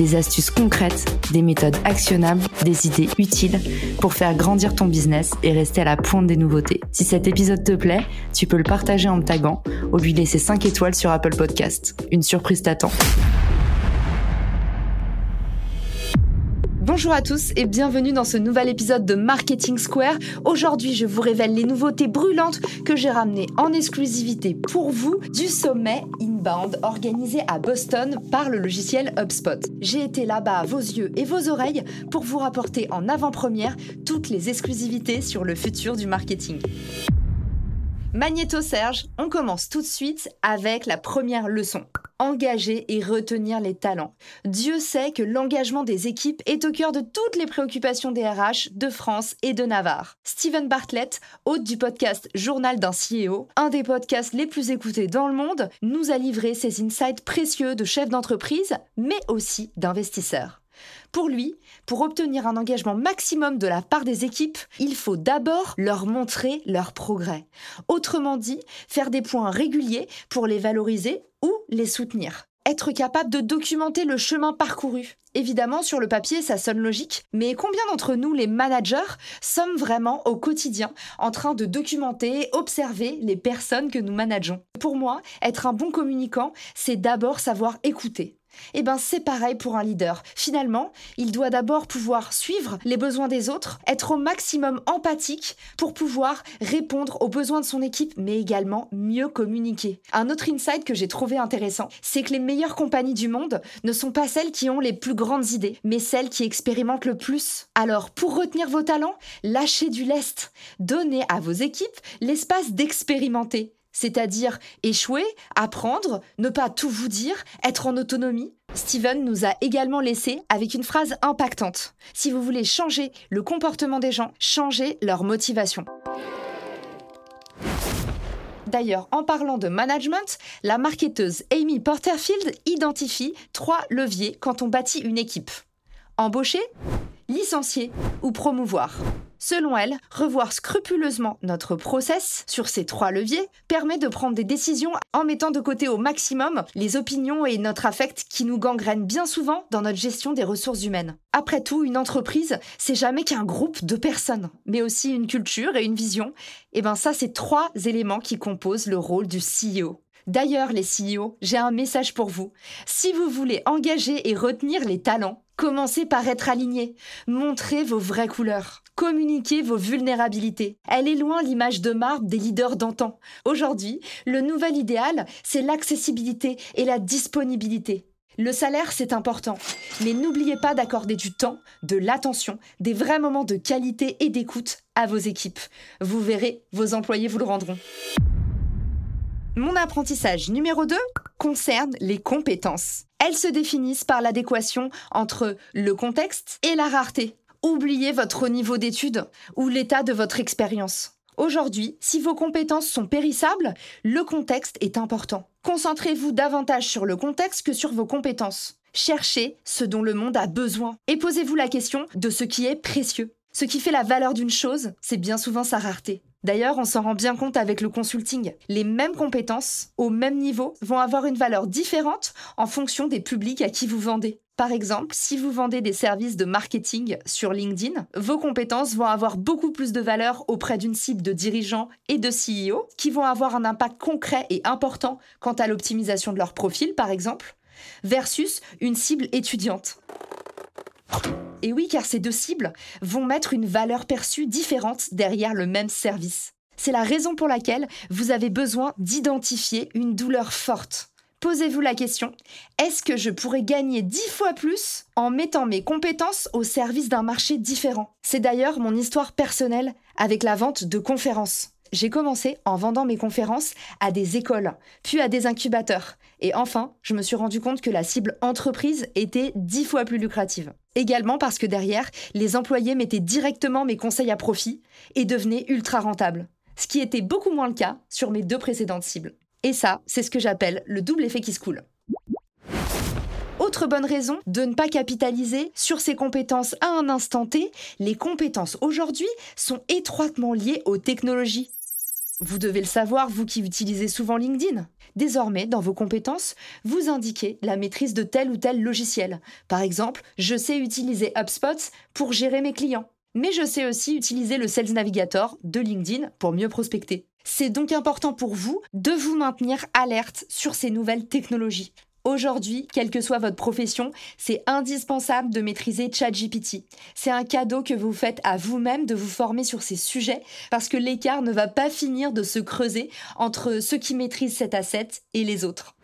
des astuces concrètes, des méthodes actionnables, des idées utiles pour faire grandir ton business et rester à la pointe des nouveautés. Si cet épisode te plaît, tu peux le partager en me taguant ou lui laisser 5 étoiles sur Apple Podcast. Une surprise t'attend. Bonjour à tous et bienvenue dans ce nouvel épisode de Marketing Square. Aujourd'hui, je vous révèle les nouveautés brûlantes que j'ai ramenées en exclusivité pour vous du sommet Inbound organisé à Boston par le logiciel HubSpot. J'ai été là-bas à vos yeux et vos oreilles pour vous rapporter en avant-première toutes les exclusivités sur le futur du marketing. Magnéto Serge, on commence tout de suite avec la première leçon engager et retenir les talents. Dieu sait que l'engagement des équipes est au cœur de toutes les préoccupations des RH de France et de Navarre. Steven Bartlett, hôte du podcast Journal d'un CEO, un des podcasts les plus écoutés dans le monde, nous a livré ses insights précieux de chefs d'entreprise, mais aussi d'investisseurs. Pour lui, pour obtenir un engagement maximum de la part des équipes, il faut d'abord leur montrer leur progrès. Autrement dit, faire des points réguliers pour les valoriser ou les soutenir. Être capable de documenter le chemin parcouru. Évidemment, sur le papier, ça sonne logique, mais combien d'entre nous, les managers, sommes vraiment au quotidien en train de documenter, observer les personnes que nous manageons? Pour moi, être un bon communicant, c'est d'abord savoir écouter. Eh bien, c'est pareil pour un leader. Finalement, il doit d'abord pouvoir suivre les besoins des autres, être au maximum empathique pour pouvoir répondre aux besoins de son équipe, mais également mieux communiquer. Un autre insight que j'ai trouvé intéressant, c'est que les meilleures compagnies du monde ne sont pas celles qui ont les plus grandes idées, mais celles qui expérimentent le plus. Alors, pour retenir vos talents, lâchez du lest. Donnez à vos équipes l'espace d'expérimenter c'est-à-dire échouer, apprendre, ne pas tout vous dire, être en autonomie. Steven nous a également laissé avec une phrase impactante. Si vous voulez changer le comportement des gens, changez leur motivation. D'ailleurs, en parlant de management, la marketeuse Amy Porterfield identifie trois leviers quand on bâtit une équipe. Embaucher, licencier ou promouvoir. Selon elle, revoir scrupuleusement notre process sur ces trois leviers permet de prendre des décisions en mettant de côté au maximum les opinions et notre affect qui nous gangrènent bien souvent dans notre gestion des ressources humaines. Après tout, une entreprise, c'est jamais qu'un groupe de personnes, mais aussi une culture et une vision. Et ben ça, c'est trois éléments qui composent le rôle du CEO. D'ailleurs, les CEO, j'ai un message pour vous. Si vous voulez engager et retenir les talents, commencez par être aligné. Montrez vos vraies couleurs. Communiquez vos vulnérabilités. Elle est loin l'image de marbre des leaders d'antan. Aujourd'hui, le nouvel idéal, c'est l'accessibilité et la disponibilité. Le salaire, c'est important, mais n'oubliez pas d'accorder du temps, de l'attention, des vrais moments de qualité et d'écoute à vos équipes. Vous verrez, vos employés vous le rendront. Mon apprentissage numéro 2 concerne les compétences. Elles se définissent par l'adéquation entre le contexte et la rareté. Oubliez votre niveau d'études ou l'état de votre expérience. Aujourd'hui, si vos compétences sont périssables, le contexte est important. Concentrez-vous davantage sur le contexte que sur vos compétences. Cherchez ce dont le monde a besoin et posez-vous la question de ce qui est précieux. Ce qui fait la valeur d'une chose, c'est bien souvent sa rareté. D'ailleurs, on s'en rend bien compte avec le consulting. Les mêmes compétences, au même niveau, vont avoir une valeur différente en fonction des publics à qui vous vendez. Par exemple, si vous vendez des services de marketing sur LinkedIn, vos compétences vont avoir beaucoup plus de valeur auprès d'une cible de dirigeants et de CEO qui vont avoir un impact concret et important quant à l'optimisation de leur profil, par exemple, versus une cible étudiante. Et oui, car ces deux cibles vont mettre une valeur perçue différente derrière le même service. C'est la raison pour laquelle vous avez besoin d'identifier une douleur forte. Posez-vous la question, est-ce que je pourrais gagner dix fois plus en mettant mes compétences au service d'un marché différent? C'est d'ailleurs mon histoire personnelle avec la vente de conférences. J'ai commencé en vendant mes conférences à des écoles, puis à des incubateurs. Et enfin, je me suis rendu compte que la cible entreprise était dix fois plus lucrative. Également parce que derrière, les employés mettaient directement mes conseils à profit et devenaient ultra rentables. Ce qui était beaucoup moins le cas sur mes deux précédentes cibles. Et ça, c'est ce que j'appelle le double effet qui se coule. Autre bonne raison de ne pas capitaliser sur ses compétences à un instant T, les compétences aujourd'hui sont étroitement liées aux technologies. Vous devez le savoir, vous qui utilisez souvent LinkedIn. Désormais, dans vos compétences, vous indiquez la maîtrise de tel ou tel logiciel. Par exemple, je sais utiliser HubSpot pour gérer mes clients. Mais je sais aussi utiliser le Sales Navigator de LinkedIn pour mieux prospecter. C'est donc important pour vous de vous maintenir alerte sur ces nouvelles technologies. Aujourd'hui, quelle que soit votre profession, c'est indispensable de maîtriser ChatGPT. C'est un cadeau que vous faites à vous-même de vous former sur ces sujets parce que l'écart ne va pas finir de se creuser entre ceux qui maîtrisent cet asset et les autres.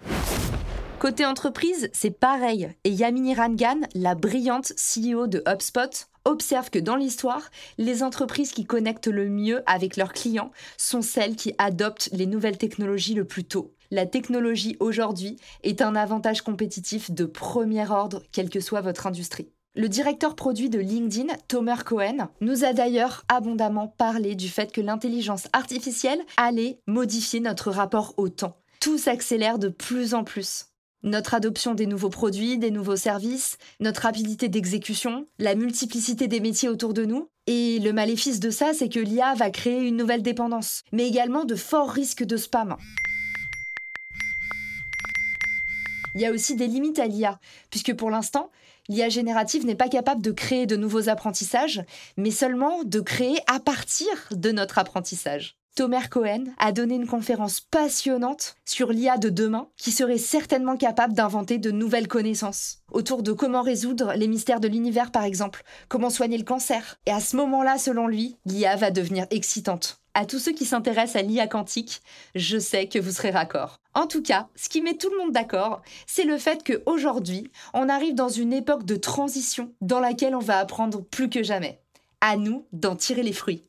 Côté entreprise, c'est pareil. Et Yamini Rangan, la brillante CEO de HubSpot, observe que dans l'histoire, les entreprises qui connectent le mieux avec leurs clients sont celles qui adoptent les nouvelles technologies le plus tôt. La technologie aujourd'hui est un avantage compétitif de premier ordre, quelle que soit votre industrie. Le directeur produit de LinkedIn, Tomer Cohen, nous a d'ailleurs abondamment parlé du fait que l'intelligence artificielle allait modifier notre rapport au temps. Tout s'accélère de plus en plus. Notre adoption des nouveaux produits, des nouveaux services, notre rapidité d'exécution, la multiplicité des métiers autour de nous. Et le maléfice de ça, c'est que l'IA va créer une nouvelle dépendance, mais également de forts risques de spam. Il y a aussi des limites à l'IA, puisque pour l'instant, l'IA générative n'est pas capable de créer de nouveaux apprentissages, mais seulement de créer à partir de notre apprentissage. Tomer Cohen a donné une conférence passionnante sur l'IA de demain qui serait certainement capable d'inventer de nouvelles connaissances autour de comment résoudre les mystères de l'univers par exemple, comment soigner le cancer. Et à ce moment-là, selon lui, l'IA va devenir excitante. À tous ceux qui s'intéressent à l'IA quantique, je sais que vous serez raccord. En tout cas, ce qui met tout le monde d'accord, c'est le fait qu'aujourd'hui, on arrive dans une époque de transition dans laquelle on va apprendre plus que jamais. À nous d'en tirer les fruits.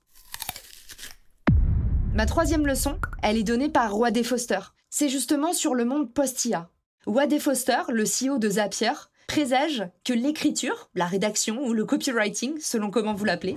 Ma troisième leçon, elle est donnée par Wade Foster. C'est justement sur le monde post-IA. Wade Foster, le CEO de Zapier, présage que l'écriture, la rédaction ou le copywriting, selon comment vous l'appelez,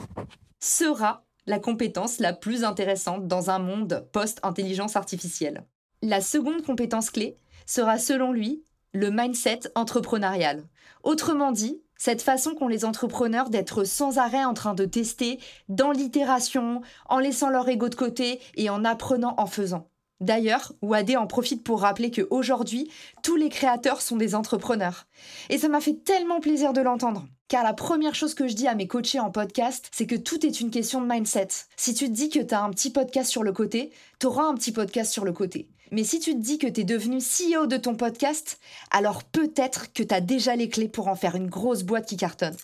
sera la compétence la plus intéressante dans un monde post-intelligence artificielle. La seconde compétence clé sera selon lui le mindset entrepreneurial. Autrement dit, cette façon qu'ont les entrepreneurs d'être sans arrêt en train de tester, dans l'itération, en laissant leur ego de côté et en apprenant en faisant. D'ailleurs, Wade en profite pour rappeler qu'aujourd'hui, tous les créateurs sont des entrepreneurs. Et ça m'a fait tellement plaisir de l'entendre. Car la première chose que je dis à mes coachés en podcast, c'est que tout est une question de mindset. Si tu te dis que tu as un petit podcast sur le côté, tu auras un petit podcast sur le côté. Mais si tu te dis que tu es devenu CEO de ton podcast, alors peut-être que tu as déjà les clés pour en faire une grosse boîte qui cartonne.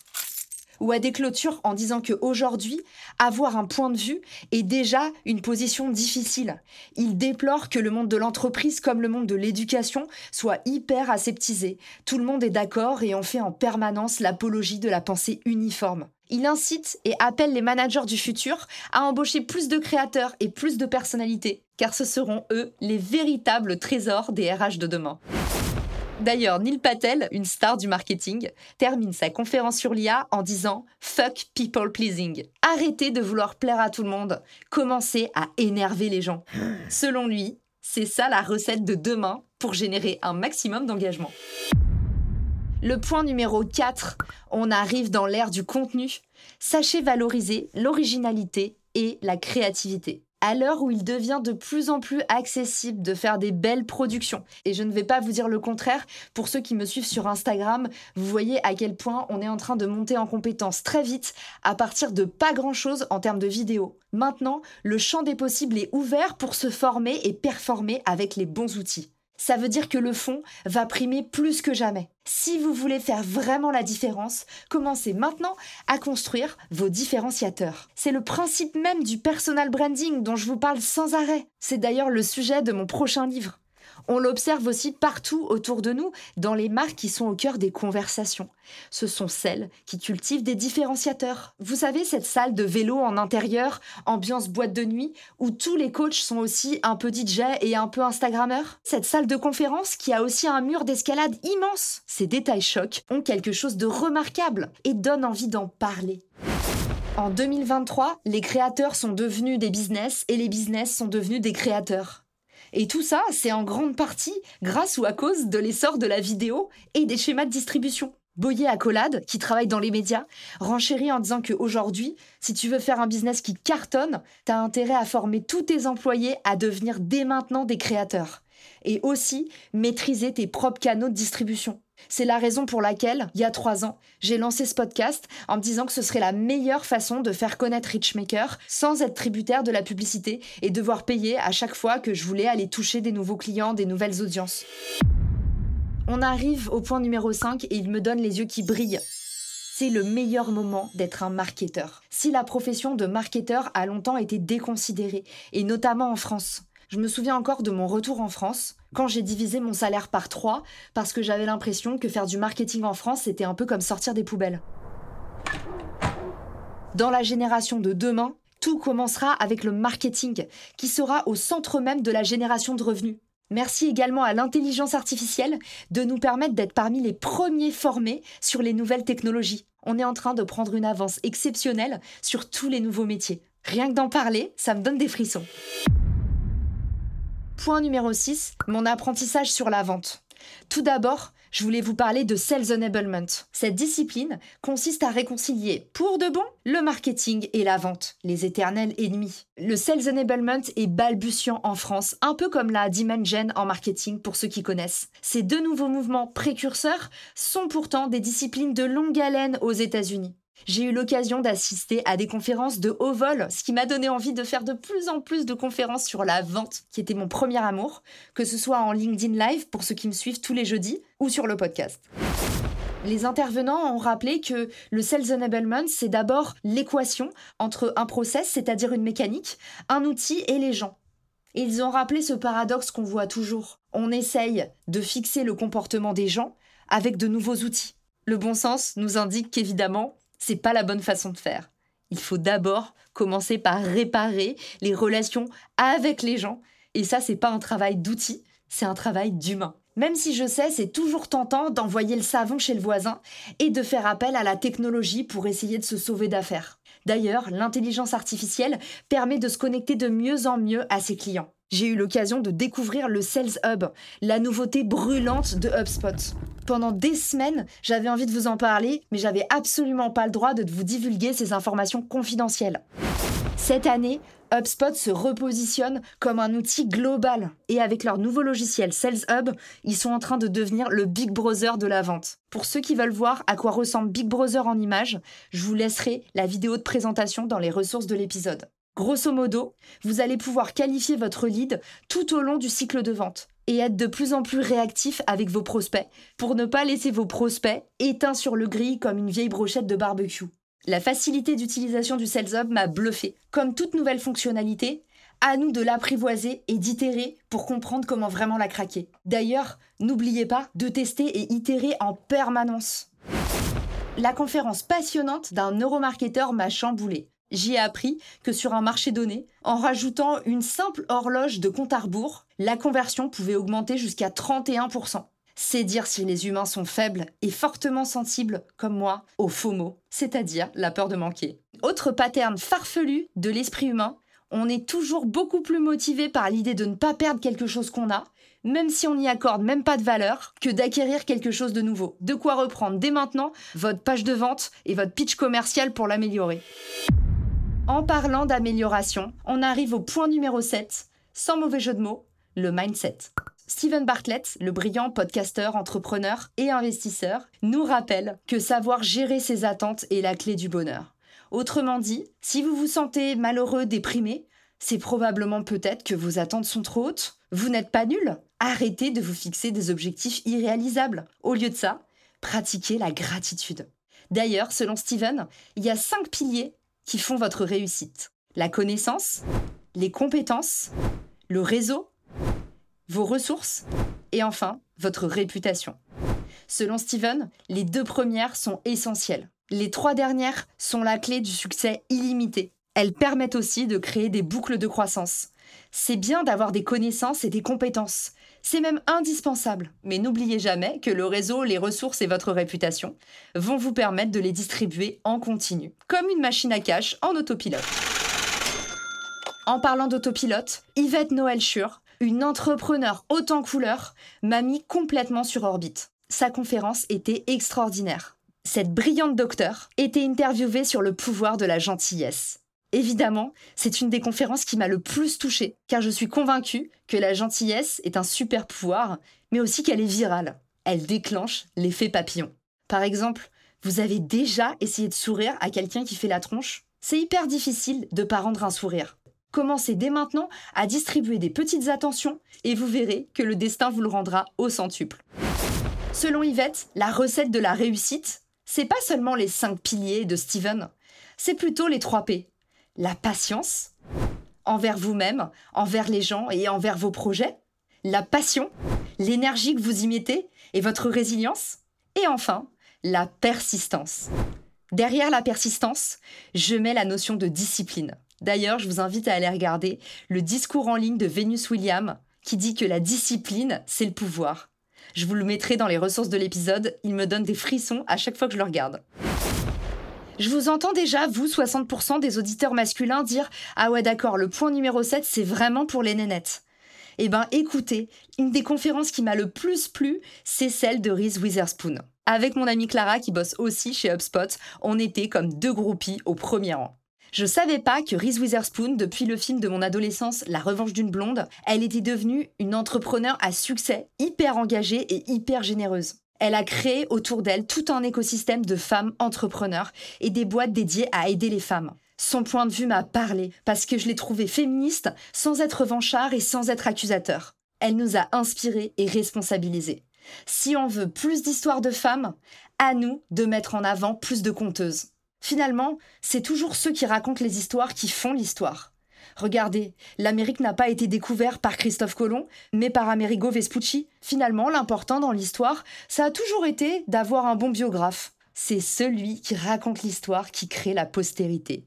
Ou à des clôtures en disant que aujourd'hui, avoir un point de vue est déjà une position difficile. Il déplore que le monde de l'entreprise comme le monde de l'éducation soit hyper aseptisé. Tout le monde est d'accord et on fait en permanence l'apologie de la pensée uniforme. Il incite et appelle les managers du futur à embaucher plus de créateurs et plus de personnalités, car ce seront eux les véritables trésors des RH de demain. D'ailleurs, Neil Patel, une star du marketing, termine sa conférence sur l'IA en disant Fuck people pleasing. Arrêtez de vouloir plaire à tout le monde. Commencez à énerver les gens. Selon lui, c'est ça la recette de demain pour générer un maximum d'engagement. Le point numéro 4, on arrive dans l'ère du contenu. Sachez valoriser l'originalité et la créativité. À l'heure où il devient de plus en plus accessible de faire des belles productions, et je ne vais pas vous dire le contraire, pour ceux qui me suivent sur Instagram, vous voyez à quel point on est en train de monter en compétences très vite à partir de pas grand-chose en termes de vidéos. Maintenant, le champ des possibles est ouvert pour se former et performer avec les bons outils ça veut dire que le fond va primer plus que jamais. Si vous voulez faire vraiment la différence, commencez maintenant à construire vos différenciateurs. C'est le principe même du personal branding dont je vous parle sans arrêt. C'est d'ailleurs le sujet de mon prochain livre. On l'observe aussi partout autour de nous, dans les marques qui sont au cœur des conversations. Ce sont celles qui cultivent des différenciateurs. Vous savez, cette salle de vélo en intérieur, ambiance boîte de nuit, où tous les coachs sont aussi un peu DJ et un peu Instagrammeurs Cette salle de conférence qui a aussi un mur d'escalade immense Ces détails chocs ont quelque chose de remarquable et donnent envie d'en parler. En 2023, les créateurs sont devenus des business et les business sont devenus des créateurs. Et tout ça, c'est en grande partie grâce ou à cause de l'essor de la vidéo et des schémas de distribution. Boyer Accolade, qui travaille dans les médias, renchérit en disant qu'aujourd'hui, si tu veux faire un business qui cartonne, tu as intérêt à former tous tes employés à devenir dès maintenant des créateurs. Et aussi maîtriser tes propres canaux de distribution. C'est la raison pour laquelle, il y a trois ans, j'ai lancé ce podcast en me disant que ce serait la meilleure façon de faire connaître Richmaker sans être tributaire de la publicité et devoir payer à chaque fois que je voulais aller toucher des nouveaux clients, des nouvelles audiences. On arrive au point numéro 5 et il me donne les yeux qui brillent. C'est le meilleur moment d'être un marketeur. Si la profession de marketeur a longtemps été déconsidérée, et notamment en France, je me souviens encore de mon retour en France, quand j'ai divisé mon salaire par trois, parce que j'avais l'impression que faire du marketing en France, c'était un peu comme sortir des poubelles. Dans la génération de demain, tout commencera avec le marketing, qui sera au centre même de la génération de revenus. Merci également à l'intelligence artificielle de nous permettre d'être parmi les premiers formés sur les nouvelles technologies. On est en train de prendre une avance exceptionnelle sur tous les nouveaux métiers. Rien que d'en parler, ça me donne des frissons. Point numéro 6, mon apprentissage sur la vente. Tout d'abord, je voulais vous parler de Sales Enablement. Cette discipline consiste à réconcilier pour de bon le marketing et la vente, les éternels ennemis. Le Sales Enablement est balbutiant en France, un peu comme la Dimension en marketing pour ceux qui connaissent. Ces deux nouveaux mouvements précurseurs sont pourtant des disciplines de longue haleine aux États-Unis. J'ai eu l'occasion d'assister à des conférences de haut vol, ce qui m'a donné envie de faire de plus en plus de conférences sur la vente, qui était mon premier amour, que ce soit en LinkedIn Live pour ceux qui me suivent tous les jeudis ou sur le podcast. Les intervenants ont rappelé que le Sales Enablement, c'est d'abord l'équation entre un process, c'est-à-dire une mécanique, un outil et les gens. Ils ont rappelé ce paradoxe qu'on voit toujours. On essaye de fixer le comportement des gens avec de nouveaux outils. Le bon sens nous indique qu'évidemment, c'est pas la bonne façon de faire. Il faut d'abord commencer par réparer les relations avec les gens. Et ça, c'est pas un travail d'outil, c'est un travail d'humain. Même si je sais, c'est toujours tentant d'envoyer le savon chez le voisin et de faire appel à la technologie pour essayer de se sauver d'affaires. D'ailleurs, l'intelligence artificielle permet de se connecter de mieux en mieux à ses clients. J'ai eu l'occasion de découvrir le Sales Hub, la nouveauté brûlante de HubSpot. Pendant des semaines, j'avais envie de vous en parler, mais j'avais absolument pas le droit de vous divulguer ces informations confidentielles. Cette année, HubSpot se repositionne comme un outil global et avec leur nouveau logiciel Sales Hub, ils sont en train de devenir le Big Brother de la vente. Pour ceux qui veulent voir à quoi ressemble Big Brother en images, je vous laisserai la vidéo de présentation dans les ressources de l'épisode. Grosso modo, vous allez pouvoir qualifier votre lead tout au long du cycle de vente et être de plus en plus réactif avec vos prospects pour ne pas laisser vos prospects éteints sur le gris comme une vieille brochette de barbecue. La facilité d'utilisation du Sales m'a bluffé. Comme toute nouvelle fonctionnalité, à nous de l'apprivoiser et d'itérer pour comprendre comment vraiment la craquer. D'ailleurs, n'oubliez pas de tester et itérer en permanence. La conférence passionnante d'un neuromarketeur m'a chamboulé. J'y ai appris que sur un marché donné, en rajoutant une simple horloge de compte à rebours, la conversion pouvait augmenter jusqu'à 31%. C'est dire si les humains sont faibles et fortement sensibles, comme moi, au FOMO, c'est-à-dire la peur de manquer. Autre pattern farfelu de l'esprit humain, on est toujours beaucoup plus motivé par l'idée de ne pas perdre quelque chose qu'on a, même si on n'y accorde même pas de valeur, que d'acquérir quelque chose de nouveau. De quoi reprendre dès maintenant votre page de vente et votre pitch commercial pour l'améliorer. En parlant d'amélioration, on arrive au point numéro 7, sans mauvais jeu de mots, le mindset. Steven Bartlett, le brillant podcasteur, entrepreneur et investisseur, nous rappelle que savoir gérer ses attentes est la clé du bonheur. Autrement dit, si vous vous sentez malheureux, déprimé, c'est probablement peut-être que vos attentes sont trop hautes. Vous n'êtes pas nul. Arrêtez de vous fixer des objectifs irréalisables. Au lieu de ça, pratiquez la gratitude. D'ailleurs, selon Steven, il y a cinq piliers qui font votre réussite. La connaissance, les compétences, le réseau vos ressources et enfin votre réputation. Selon Steven, les deux premières sont essentielles. Les trois dernières sont la clé du succès illimité. Elles permettent aussi de créer des boucles de croissance. C'est bien d'avoir des connaissances et des compétences. C'est même indispensable. Mais n'oubliez jamais que le réseau, les ressources et votre réputation vont vous permettre de les distribuer en continu, comme une machine à cash en autopilote. En parlant d'autopilote, Yvette Noël Schur, une entrepreneur haute en couleur, m'a mis complètement sur orbite. Sa conférence était extraordinaire. Cette brillante docteure était interviewée sur le pouvoir de la gentillesse. Évidemment, c'est une des conférences qui m'a le plus touchée, car je suis convaincue que la gentillesse est un super pouvoir, mais aussi qu'elle est virale. Elle déclenche l'effet papillon. Par exemple, vous avez déjà essayé de sourire à quelqu'un qui fait la tronche? C'est hyper difficile de pas rendre un sourire. Commencez dès maintenant à distribuer des petites attentions et vous verrez que le destin vous le rendra au centuple. Selon Yvette, la recette de la réussite, c'est pas seulement les cinq piliers de Steven, c'est plutôt les trois P la patience envers vous-même, envers les gens et envers vos projets, la passion, l'énergie que vous y mettez et votre résilience, et enfin, la persistance. Derrière la persistance, je mets la notion de discipline. D'ailleurs, je vous invite à aller regarder le discours en ligne de Venus William qui dit que la discipline, c'est le pouvoir. Je vous le mettrai dans les ressources de l'épisode, il me donne des frissons à chaque fois que je le regarde. Je vous entends déjà, vous, 60% des auditeurs masculins, dire Ah ouais, d'accord, le point numéro 7, c'est vraiment pour les nénettes. Eh ben, écoutez, une des conférences qui m'a le plus plu, c'est celle de Reese Witherspoon. Avec mon amie Clara, qui bosse aussi chez HubSpot, on était comme deux groupies au premier rang. Je savais pas que Reese Witherspoon, depuis le film de mon adolescence La Revanche d'une blonde, elle était devenue une entrepreneur à succès, hyper engagée et hyper généreuse. Elle a créé autour d'elle tout un écosystème de femmes entrepreneurs et des boîtes dédiées à aider les femmes. Son point de vue m'a parlé parce que je l'ai trouvée féministe sans être revanchard et sans être accusateur. Elle nous a inspirés et responsabilisés. Si on veut plus d'histoires de femmes, à nous de mettre en avant plus de conteuses. Finalement, c'est toujours ceux qui racontent les histoires qui font l'histoire. Regardez, l'Amérique n'a pas été découverte par Christophe Colomb, mais par Amerigo Vespucci. Finalement, l'important dans l'histoire, ça a toujours été d'avoir un bon biographe. C'est celui qui raconte l'histoire qui crée la postérité.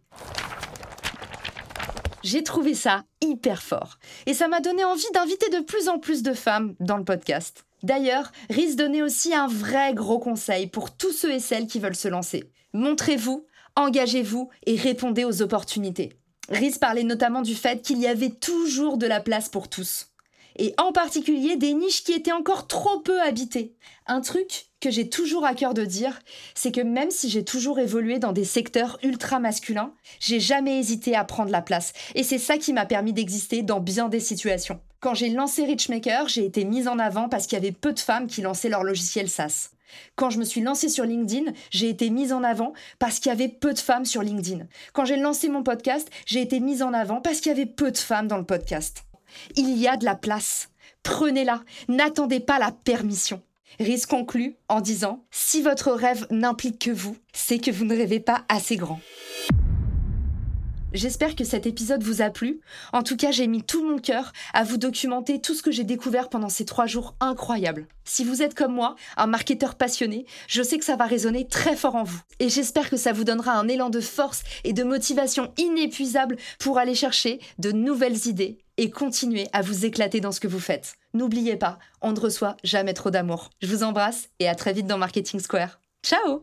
J'ai trouvé ça hyper fort. Et ça m'a donné envie d'inviter de plus en plus de femmes dans le podcast. D'ailleurs, Riz donnait aussi un vrai gros conseil pour tous ceux et celles qui veulent se lancer. Montrez-vous, engagez-vous et répondez aux opportunités. Riz parlait notamment du fait qu'il y avait toujours de la place pour tous. Et en particulier des niches qui étaient encore trop peu habitées. Un truc que j'ai toujours à cœur de dire, c'est que même si j'ai toujours évolué dans des secteurs ultra masculins, j'ai jamais hésité à prendre la place. Et c'est ça qui m'a permis d'exister dans bien des situations. Quand j'ai lancé Richmaker, j'ai été mise en avant parce qu'il y avait peu de femmes qui lançaient leur logiciel SaaS. Quand je me suis lancée sur LinkedIn, j'ai été mise en avant parce qu'il y avait peu de femmes sur LinkedIn. Quand j'ai lancé mon podcast, j'ai été mise en avant parce qu'il y avait peu de femmes dans le podcast. Il y a de la place. Prenez-la. N'attendez pas la permission. Riz conclut en disant Si votre rêve n'implique que vous, c'est que vous ne rêvez pas assez grand. J'espère que cet épisode vous a plu. En tout cas, j'ai mis tout mon cœur à vous documenter tout ce que j'ai découvert pendant ces trois jours incroyables. Si vous êtes comme moi, un marketeur passionné, je sais que ça va résonner très fort en vous. Et j'espère que ça vous donnera un élan de force et de motivation inépuisable pour aller chercher de nouvelles idées et continuer à vous éclater dans ce que vous faites. N'oubliez pas, on ne reçoit jamais trop d'amour. Je vous embrasse et à très vite dans Marketing Square. Ciao